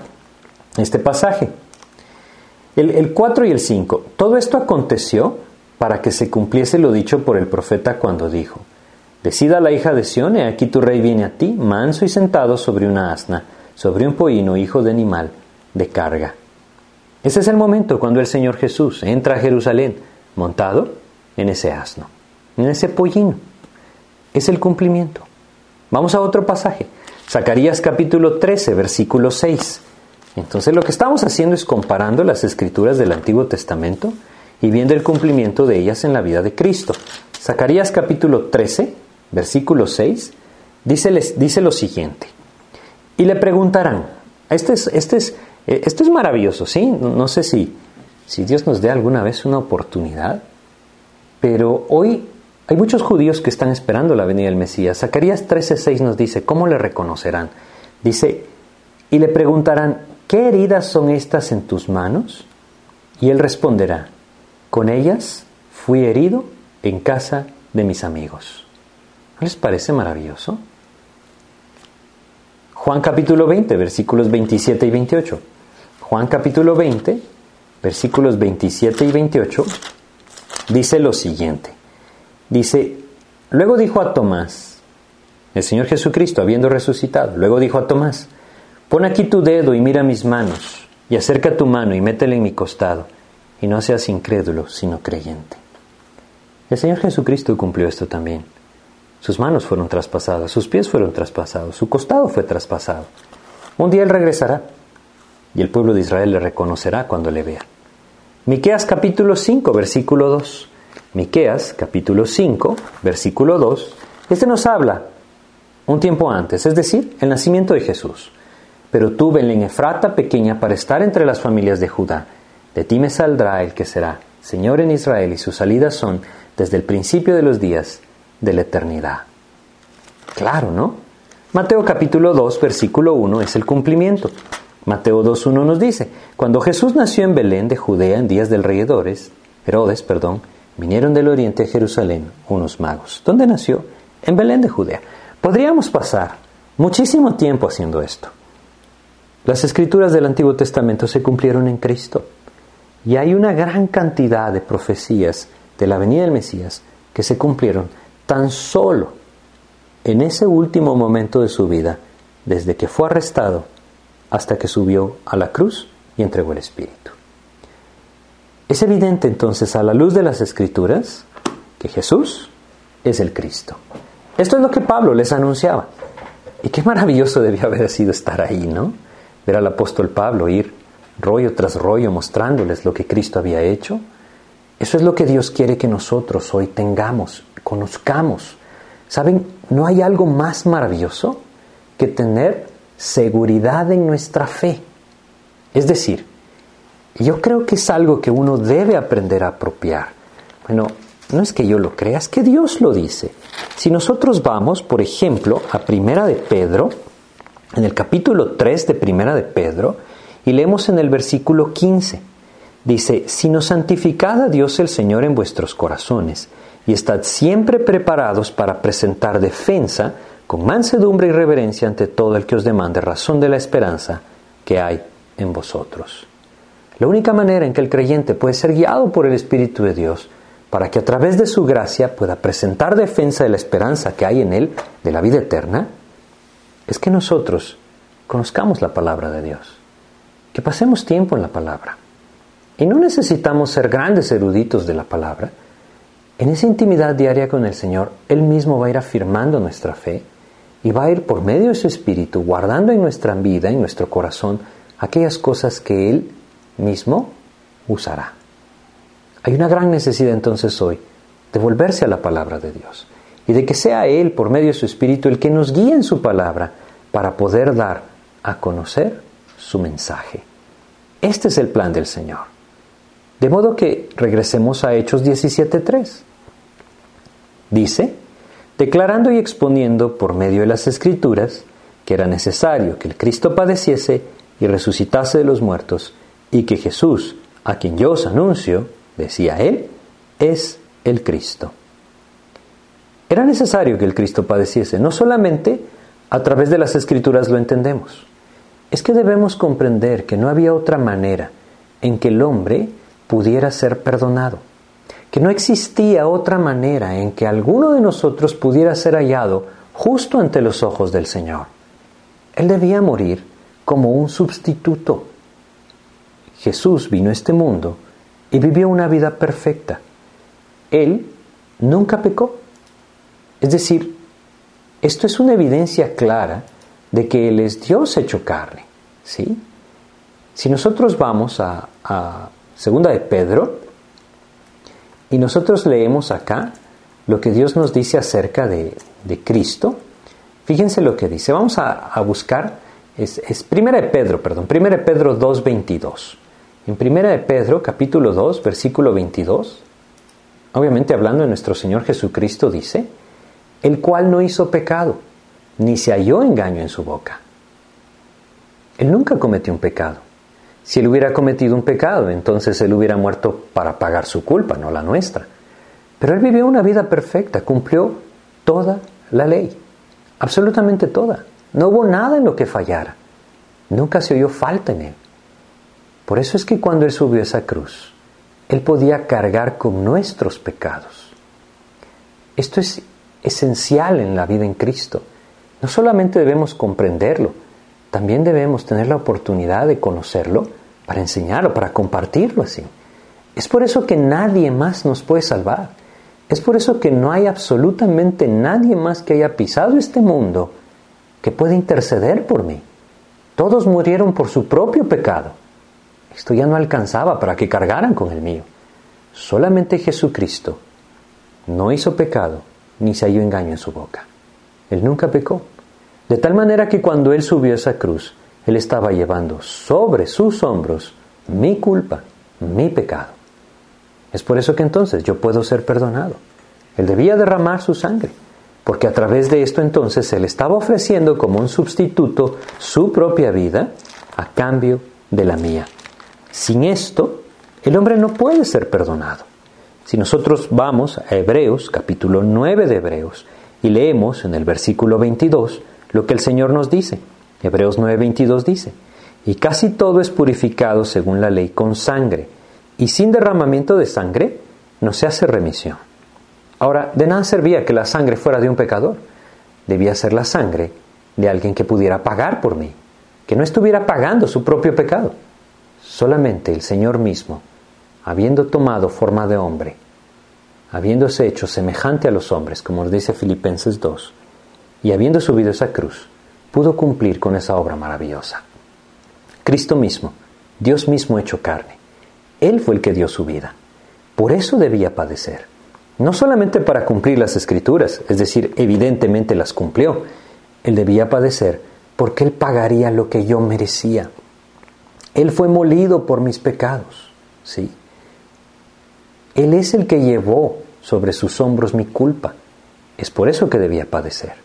este pasaje. El, el 4 y el 5. Todo esto aconteció para que se cumpliese lo dicho por el profeta cuando dijo, Decida la hija de Sión, he aquí tu rey viene a ti, manso y sentado sobre una asna, sobre un pollino, hijo de animal, de carga. Ese es el momento cuando el Señor Jesús entra a Jerusalén montado en ese asno, en ese pollino. Es el cumplimiento. Vamos a otro pasaje. Zacarías capítulo 13, versículo 6. Entonces lo que estamos haciendo es comparando las escrituras del Antiguo Testamento y viendo el cumplimiento de ellas en la vida de Cristo. Zacarías capítulo 13, versículo 6, dice, dice lo siguiente. Y le preguntarán, este es, este es eh, esto es maravilloso, ¿sí? No sé si, si Dios nos dé alguna vez una oportunidad, pero hoy hay muchos judíos que están esperando la venida del Mesías. Zacarías 13:6 nos dice, ¿cómo le reconocerán? Dice, y le preguntarán, ¿qué heridas son estas en tus manos? Y él responderá, con ellas fui herido en casa de mis amigos. ¿No les parece maravilloso? Juan capítulo 20, versículos 27 y 28. Juan capítulo 20, versículos 27 y 28, dice lo siguiente. Dice, luego dijo a Tomás, el Señor Jesucristo habiendo resucitado, luego dijo a Tomás, pon aquí tu dedo y mira mis manos, y acerca tu mano y métela en mi costado, y no seas incrédulo, sino creyente. El Señor Jesucristo cumplió esto también. Sus manos fueron traspasadas, sus pies fueron traspasados, su costado fue traspasado. Un día Él regresará y el pueblo de Israel le reconocerá cuando le vea. Miqueas capítulo 5, versículo 2. Miqueas capítulo 5, versículo 2. Este nos habla un tiempo antes, es decir, el nacimiento de Jesús. Pero tú, Belén Efrata, pequeña para estar entre las familias de Judá, de ti me saldrá el que será Señor en Israel y sus salidas son desde el principio de los días de la eternidad. Claro, ¿no? Mateo capítulo 2, versículo 1 es el cumplimiento. Mateo 2.1 nos dice, cuando Jesús nació en Belén de Judea en días del rey Herodes, Herodes, perdón, vinieron del oriente a Jerusalén unos magos. ¿Dónde nació? En Belén de Judea. Podríamos pasar muchísimo tiempo haciendo esto. Las escrituras del Antiguo Testamento se cumplieron en Cristo. Y hay una gran cantidad de profecías de la venida del Mesías que se cumplieron tan solo en ese último momento de su vida, desde que fue arrestado hasta que subió a la cruz y entregó el Espíritu. Es evidente entonces a la luz de las Escrituras que Jesús es el Cristo. Esto es lo que Pablo les anunciaba. Y qué maravilloso debió haber sido estar ahí, ¿no? Ver al apóstol Pablo ir rollo tras rollo mostrándoles lo que Cristo había hecho. Eso es lo que Dios quiere que nosotros hoy tengamos, conozcamos. ¿Saben? No hay algo más maravilloso que tener seguridad en nuestra fe. Es decir, yo creo que es algo que uno debe aprender a apropiar. Bueno, no es que yo lo crea, es que Dios lo dice. Si nosotros vamos, por ejemplo, a Primera de Pedro, en el capítulo 3 de Primera de Pedro, y leemos en el versículo 15, dice, sino santificad a Dios el Señor en vuestros corazones, y estad siempre preparados para presentar defensa con mansedumbre y reverencia ante todo el que os demande razón de la esperanza que hay en vosotros. La única manera en que el creyente puede ser guiado por el Espíritu de Dios para que a través de su gracia pueda presentar defensa de la esperanza que hay en él de la vida eterna, es que nosotros conozcamos la palabra de Dios, que pasemos tiempo en la palabra. Y no necesitamos ser grandes eruditos de la palabra. En esa intimidad diaria con el Señor, Él mismo va a ir afirmando nuestra fe y va a ir por medio de su Espíritu guardando en nuestra vida, en nuestro corazón, aquellas cosas que Él mismo usará. Hay una gran necesidad entonces hoy de volverse a la palabra de Dios y de que sea Él, por medio de su Espíritu, el que nos guíe en su palabra para poder dar a conocer su mensaje. Este es el plan del Señor. De modo que regresemos a Hechos 17.3. Dice, declarando y exponiendo por medio de las Escrituras que era necesario que el Cristo padeciese y resucitase de los muertos, y que Jesús, a quien yo os anuncio, decía él, es el Cristo. Era necesario que el Cristo padeciese, no solamente a través de las Escrituras lo entendemos, es que debemos comprender que no había otra manera en que el hombre pudiera ser perdonado, que no existía otra manera en que alguno de nosotros pudiera ser hallado justo ante los ojos del Señor. Él debía morir como un sustituto. Jesús vino a este mundo y vivió una vida perfecta. Él nunca pecó. Es decir, esto es una evidencia clara de que Él es Dios hecho carne. ¿sí? Si nosotros vamos a, a Segunda de Pedro, y nosotros leemos acá lo que Dios nos dice acerca de, Cristo. Fíjense lo que dice. Vamos a, buscar, es, es, Primera de Pedro, perdón, Primera de Pedro 2.22. En Primera de Pedro, capítulo 2, versículo 22, obviamente hablando de nuestro Señor Jesucristo, dice, el cual no hizo pecado, ni se halló engaño en su boca. Él nunca cometió un pecado. Si él hubiera cometido un pecado, entonces él hubiera muerto para pagar su culpa, no la nuestra. Pero él vivió una vida perfecta, cumplió toda la ley, absolutamente toda. No hubo nada en lo que fallara. Nunca se oyó falta en él. Por eso es que cuando él subió esa cruz, él podía cargar con nuestros pecados. Esto es esencial en la vida en Cristo. No solamente debemos comprenderlo, también debemos tener la oportunidad de conocerlo para enseñarlo, para compartirlo así. Es por eso que nadie más nos puede salvar. Es por eso que no hay absolutamente nadie más que haya pisado este mundo que pueda interceder por mí. Todos murieron por su propio pecado. Esto ya no alcanzaba para que cargaran con el mío. Solamente Jesucristo no hizo pecado ni se halló engaño en su boca. Él nunca pecó. De tal manera que cuando Él subió esa cruz, Él estaba llevando sobre sus hombros mi culpa, mi pecado. Es por eso que entonces yo puedo ser perdonado. Él debía derramar su sangre, porque a través de esto entonces Él estaba ofreciendo como un sustituto su propia vida a cambio de la mía. Sin esto, el hombre no puede ser perdonado. Si nosotros vamos a Hebreos, capítulo 9 de Hebreos, y leemos en el versículo 22, lo que el Señor nos dice. Hebreos 9:22 dice, y casi todo es purificado según la ley con sangre, y sin derramamiento de sangre no se hace remisión. Ahora, de nada servía que la sangre fuera de un pecador, debía ser la sangre de alguien que pudiera pagar por mí, que no estuviera pagando su propio pecado. Solamente el Señor mismo, habiendo tomado forma de hombre, habiéndose hecho semejante a los hombres, como nos dice Filipenses 2, y habiendo subido esa cruz, pudo cumplir con esa obra maravillosa. Cristo mismo, Dios mismo hecho carne, Él fue el que dio su vida. Por eso debía padecer. No solamente para cumplir las escrituras, es decir, evidentemente las cumplió, Él debía padecer porque Él pagaría lo que yo merecía. Él fue molido por mis pecados, ¿sí? Él es el que llevó sobre sus hombros mi culpa. Es por eso que debía padecer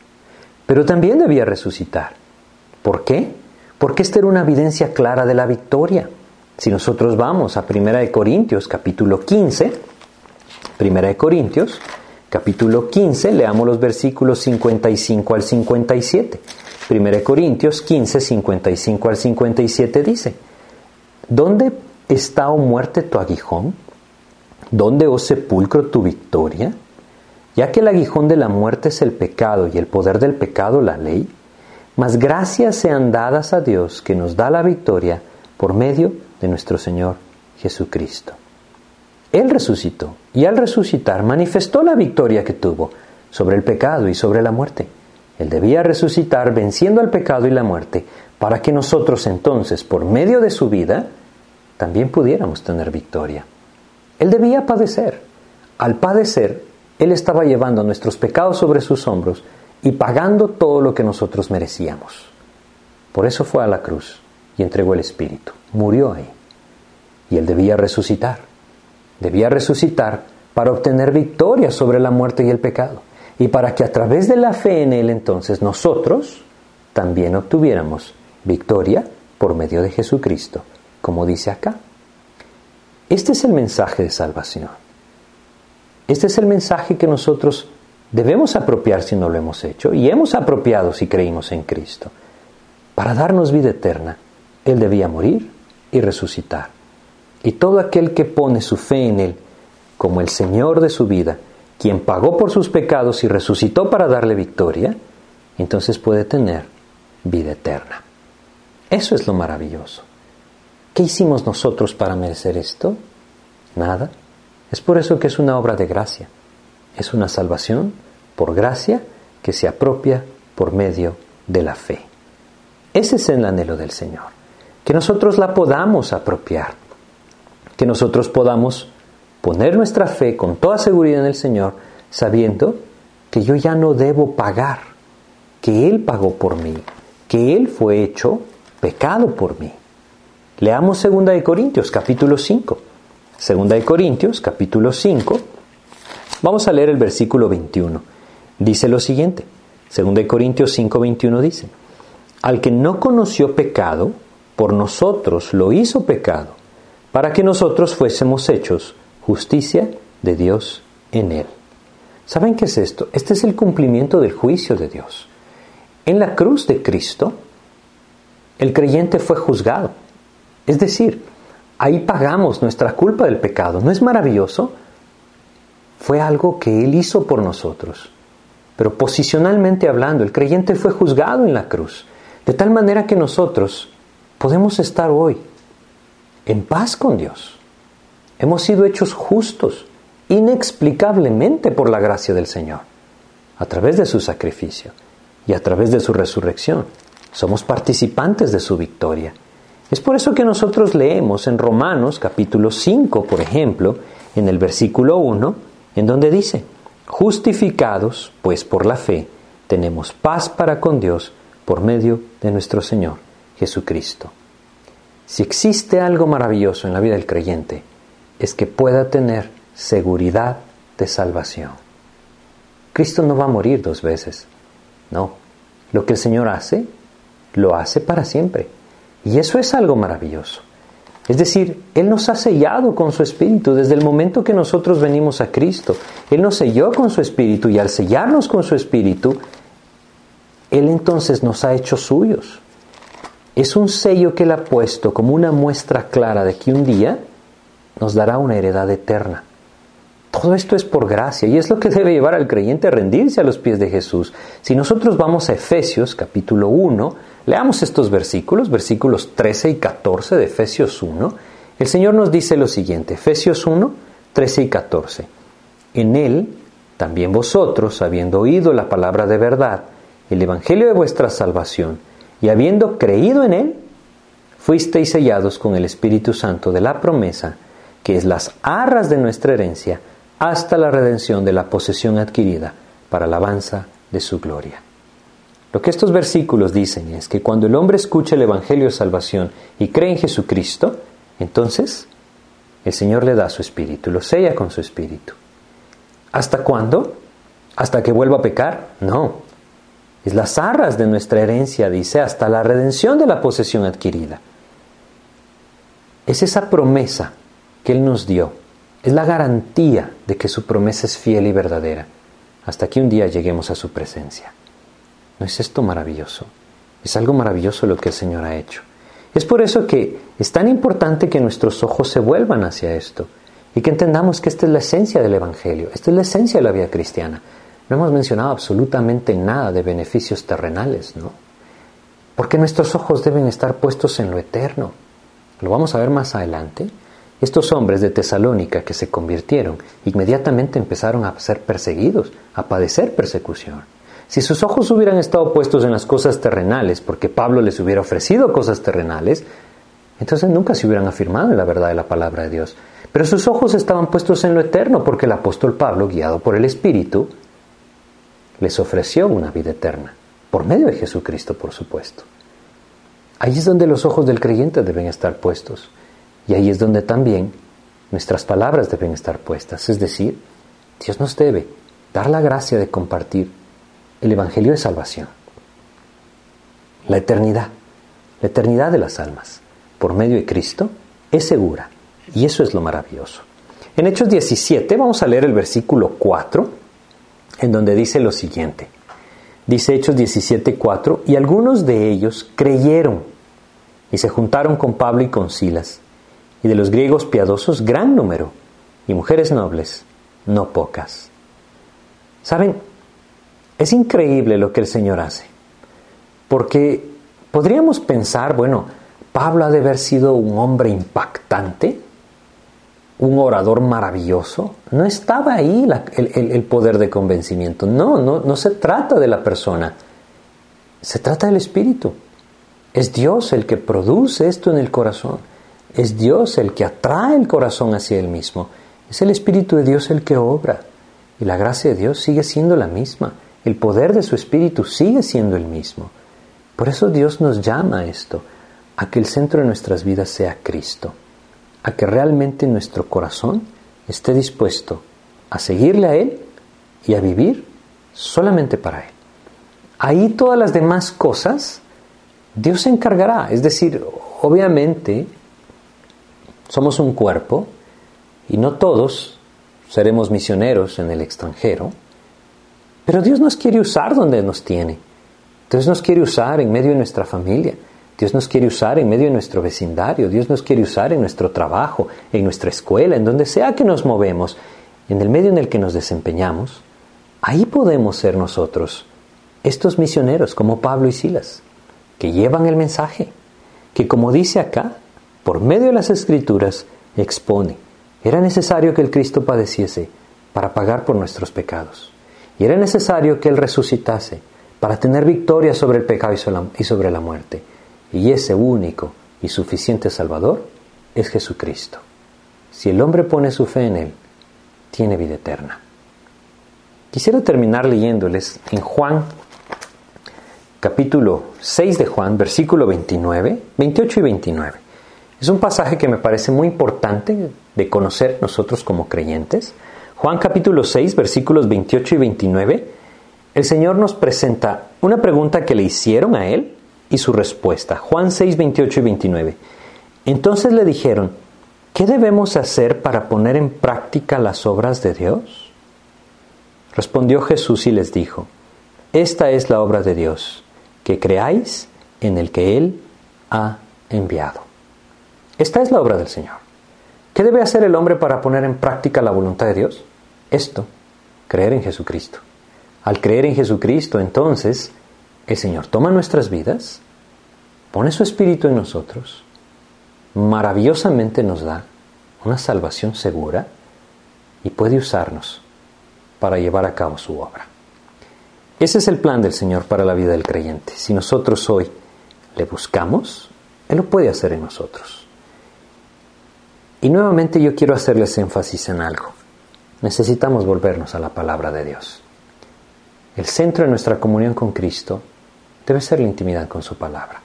pero también debía resucitar. ¿Por qué? Porque esta era una evidencia clara de la victoria. Si nosotros vamos a 1 Corintios capítulo 15, 1 Corintios capítulo 15, leamos los versículos 55 al 57. 1 Corintios 15, 55 al 57 dice, ¿Dónde está, o oh muerte, tu aguijón? ¿Dónde, oh sepulcro, tu victoria? Ya que el aguijón de la muerte es el pecado y el poder del pecado la ley, mas gracias sean dadas a Dios que nos da la victoria por medio de nuestro Señor Jesucristo. Él resucitó y al resucitar manifestó la victoria que tuvo sobre el pecado y sobre la muerte. Él debía resucitar venciendo al pecado y la muerte para que nosotros entonces, por medio de su vida, también pudiéramos tener victoria. Él debía padecer. Al padecer, Él estaba llevando nuestros pecados sobre sus hombros y pagando todo lo que nosotros merecíamos. Por eso fue a la cruz y entregó el Espíritu. Murió ahí. Y Él debía resucitar debía resucitar para obtener victoria sobre la muerte y el pecado, y para que a través de la fe en Él entonces nosotros también obtuviéramos victoria por medio de Jesucristo, como dice acá. Este es el mensaje de salvación. Este es el mensaje que nosotros debemos apropiar si no lo hemos hecho, y hemos apropiado si creímos en Cristo. Para darnos vida eterna, Él debía morir y resucitar. Y todo aquel que pone su fe en Él como el Señor de su vida, quien pagó por sus pecados y resucitó para darle victoria, entonces puede tener vida eterna. Eso es lo maravilloso. ¿Qué hicimos nosotros para merecer esto? Nada. Es por eso que es una obra de gracia. Es una salvación por gracia que se apropia por medio de la fe. Ese es el anhelo del Señor, que nosotros la podamos apropiar que nosotros podamos poner nuestra fe con toda seguridad en el Señor, sabiendo que yo ya no debo pagar, que Él pagó por mí, que Él fue hecho pecado por mí. Leamos 2 de Corintios capítulo 5. 2 de Corintios capítulo 5. Vamos a leer el versículo 21. Dice lo siguiente. 2 de Corintios 5, 21 dice, Al que no conoció pecado, por nosotros lo hizo pecado para que nosotros fuésemos hechos justicia de Dios en él. ¿Saben qué es esto? Este es el cumplimiento del juicio de Dios. En la cruz de Cristo, el creyente fue juzgado. Es decir, ahí pagamos nuestra culpa del pecado. ¿No es maravilloso? Fue algo que Él hizo por nosotros. Pero posicionalmente hablando, el creyente fue juzgado en la cruz. De tal manera que nosotros podemos estar hoy en paz con Dios. Hemos sido hechos justos inexplicablemente por la gracia del Señor, a través de su sacrificio y a través de su resurrección. Somos participantes de su victoria. Es por eso que nosotros leemos en Romanos capítulo 5, por ejemplo, en el versículo 1, en donde dice, justificados pues por la fe, tenemos paz para con Dios por medio de nuestro Señor Jesucristo. Si existe algo maravilloso en la vida del creyente, es que pueda tener seguridad de salvación. Cristo no va a morir dos veces. No. Lo que el Señor hace, lo hace para siempre. Y eso es algo maravilloso. Es decir, Él nos ha sellado con su Espíritu desde el momento que nosotros venimos a Cristo. Él nos selló con su Espíritu y al sellarnos con su Espíritu, Él entonces nos ha hecho suyos es un sello que Él ha puesto como una muestra clara de que un día nos dará una heredad eterna. Todo esto es por gracia y es lo que debe llevar al creyente a rendirse a los pies de Jesús. Si nosotros vamos a Efesios capítulo 1, leamos estos versículos, versículos 13 y 14 de Efesios 1, el Señor nos dice lo siguiente, Efesios 1, 13 y 14. En Él, también vosotros, habiendo oído la palabra de verdad, el Evangelio de vuestra salvación, y habiendo creído en Él, fuisteis sellados con el Espíritu Santo de la promesa, que es las arras de nuestra herencia, hasta la redención de la posesión adquirida para alabanza de su gloria. Lo que estos versículos dicen es que cuando el hombre escucha el Evangelio de Salvación y cree en Jesucristo, entonces el Señor le da su espíritu, lo sella con su espíritu. ¿Hasta cuándo? ¿Hasta que vuelva a pecar? No, es las arras de nuestra herencia, dice, hasta la redención de la posesión adquirida. Es esa promesa que Él nos dio, es la garantía de que su promesa es fiel y verdadera. hasta que un día lleguemos a su presencia. ¿No es esto maravilloso? Es algo maravilloso lo que el Señor ha hecho. Es por eso que es tan importante que nuestros ojos se vuelvan hacia esto y que entendamos que esta es la esencia del Evangelio, esta es la esencia de la vida cristiana. No hemos mencionado absolutamente nada de beneficios terrenales, ¿no? Porque nuestros ojos deben estar puestos en lo eterno. Lo vamos a ver más adelante. Estos hombres de Tesalónica que se convirtieron inmediatamente empezaron a ser perseguidos, a padecer persecución. Si sus ojos hubieran estado puestos en las cosas terrenales, porque Pablo les hubiera ofrecido cosas terrenales, entonces nunca se hubieran afirmado en la verdad de la palabra de Dios. Pero sus ojos estaban puestos en lo eterno, porque el apóstol Pablo, guiado por el Espíritu, les ofreció una vida eterna, por medio de Jesucristo, por supuesto. Ahí es donde los ojos del creyente deben estar puestos, y ahí es donde también nuestras palabras deben estar puestas. Es decir, Dios nos debe dar la gracia de compartir el Evangelio de Salvación, la eternidad, la eternidad de las almas, por medio de Cristo, es segura, y eso es lo maravilloso. En Hechos 17 vamos a leer el versículo 4 en donde dice lo siguiente. Dice Hechos 17:4, y algunos de ellos creyeron y se juntaron con Pablo y con Silas, y de los griegos piadosos gran número, y mujeres nobles, no pocas. ¿Saben? Es increíble lo que el Señor hace, porque podríamos pensar, bueno, Pablo ha de haber sido un hombre impactante, un orador maravilloso, no estaba ahí el, poder de convencimiento. No, no, no se trata de la persona, se trata del Espíritu. Es Dios el que produce esto en el corazón. Es Dios el que atrae el corazón hacia Él mismo. Es el Espíritu de Dios el que obra. Y la gracia de Dios sigue siendo la misma. El poder de su Espíritu sigue siendo el mismo. Por eso Dios nos llama a esto, a que el centro de nuestras vidas sea Cristo a que realmente nuestro corazón esté dispuesto a seguirle a Él y a vivir solamente para Él. Ahí todas las demás cosas Dios se encargará. Es decir, obviamente somos un cuerpo y no todos seremos misioneros en el extranjero, pero Dios nos quiere usar donde nos tiene. Dios nos quiere usar en medio de nuestra familia. Dios nos quiere usar en medio de nuestro vecindario, Dios nos quiere usar en nuestro trabajo, en nuestra escuela, en donde sea que nos movemos, en el medio en el que nos desempeñamos. Ahí podemos ser nosotros, estos misioneros como Pablo y Silas, que llevan el mensaje, que como dice acá, por medio de las escrituras, expone. Era necesario que el Cristo padeciese para pagar por nuestros pecados. Y era necesario que Él resucitase para tener victoria sobre el pecado y sobre la muerte y ese único y suficiente Salvador es Jesucristo. Si el hombre pone su fe en Él, tiene vida eterna. Quisiera terminar leyéndoles en Juan, capítulo 6 de Juan, versículo 29, 28 y 29. Es un pasaje que me parece muy importante de conocer nosotros como creyentes. Juan capítulo 6, versículos 28 y 29, el Señor nos presenta una pregunta que le hicieron a Él y su respuesta. Juan 6, 28 y 29. Entonces le dijeron, ¿qué debemos hacer para poner en práctica las obras de Dios? Respondió Jesús y les dijo, Esta es la obra de Dios, que creáis en el que Él ha enviado. Esta es la obra del Señor. ¿Qué debe hacer el hombre para poner en práctica la voluntad de Dios? Esto, creer en Jesucristo. Al creer en Jesucristo, entonces, el Señor toma nuestras vidas, pone su espíritu en nosotros, maravillosamente nos da una salvación segura y puede usarnos para llevar a cabo su obra. Ese es el plan del Señor para la vida del creyente. Si nosotros hoy le buscamos, Él lo puede hacer en nosotros. Y nuevamente yo quiero hacerles énfasis en algo. Necesitamos volvernos a la palabra de Dios. El centro de nuestra comunión con Cristo debe ser la intimidad con su palabra.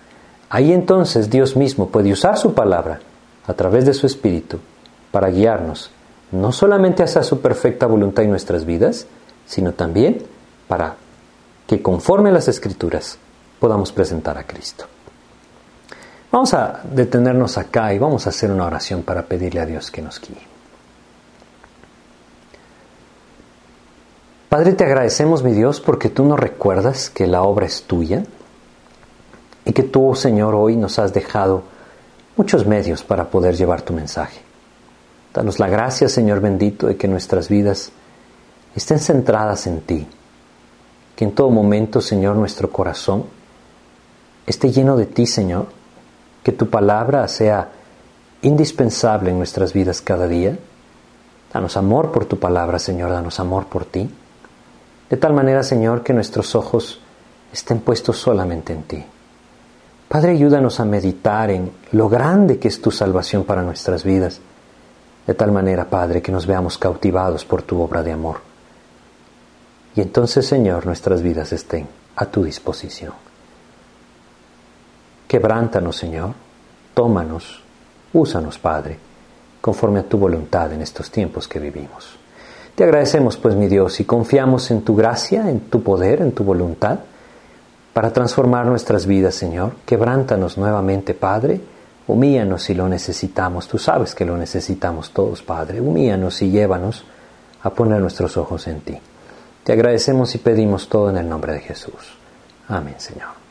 Ahí entonces Dios mismo puede usar su palabra a través de su Espíritu para guiarnos no solamente hacia su perfecta voluntad en nuestras vidas, sino también para que conforme a las Escrituras podamos presentar a Cristo. Vamos a detenernos acá y vamos a hacer una oración para pedirle a Dios que nos guíe. Padre, te agradecemos, mi Dios, porque tú nos recuerdas que la obra es tuya y que tú, Señor, hoy nos has dejado muchos medios para poder llevar tu mensaje. Danos la gracia, Señor bendito, de que nuestras vidas estén centradas en ti, que en todo momento, Señor, nuestro corazón esté lleno de ti, Señor, que tu palabra sea indispensable en nuestras vidas cada día. Danos amor por tu palabra, Señor, danos amor por ti. De tal manera, Señor, que nuestros ojos estén puestos solamente en ti. Padre, ayúdanos a meditar en lo grande que es tu salvación para nuestras vidas. De tal manera, Padre, que nos veamos cautivados por tu obra de amor. Y entonces, Señor, nuestras vidas estén a tu disposición. Quebrántanos, Señor, tómanos, úsanos, Padre, conforme a tu voluntad en estos tiempos que vivimos. Te agradecemos, pues, mi Dios, y confiamos en tu gracia, en tu poder, en tu voluntad, para transformar nuestras vidas, Señor. Quebrántanos nuevamente, Padre. Humíanos si lo necesitamos. Tú sabes que lo necesitamos todos, Padre. Humíanos y llévanos a poner nuestros ojos en ti. Te agradecemos y pedimos todo en el nombre de Jesús. Amén, Señor.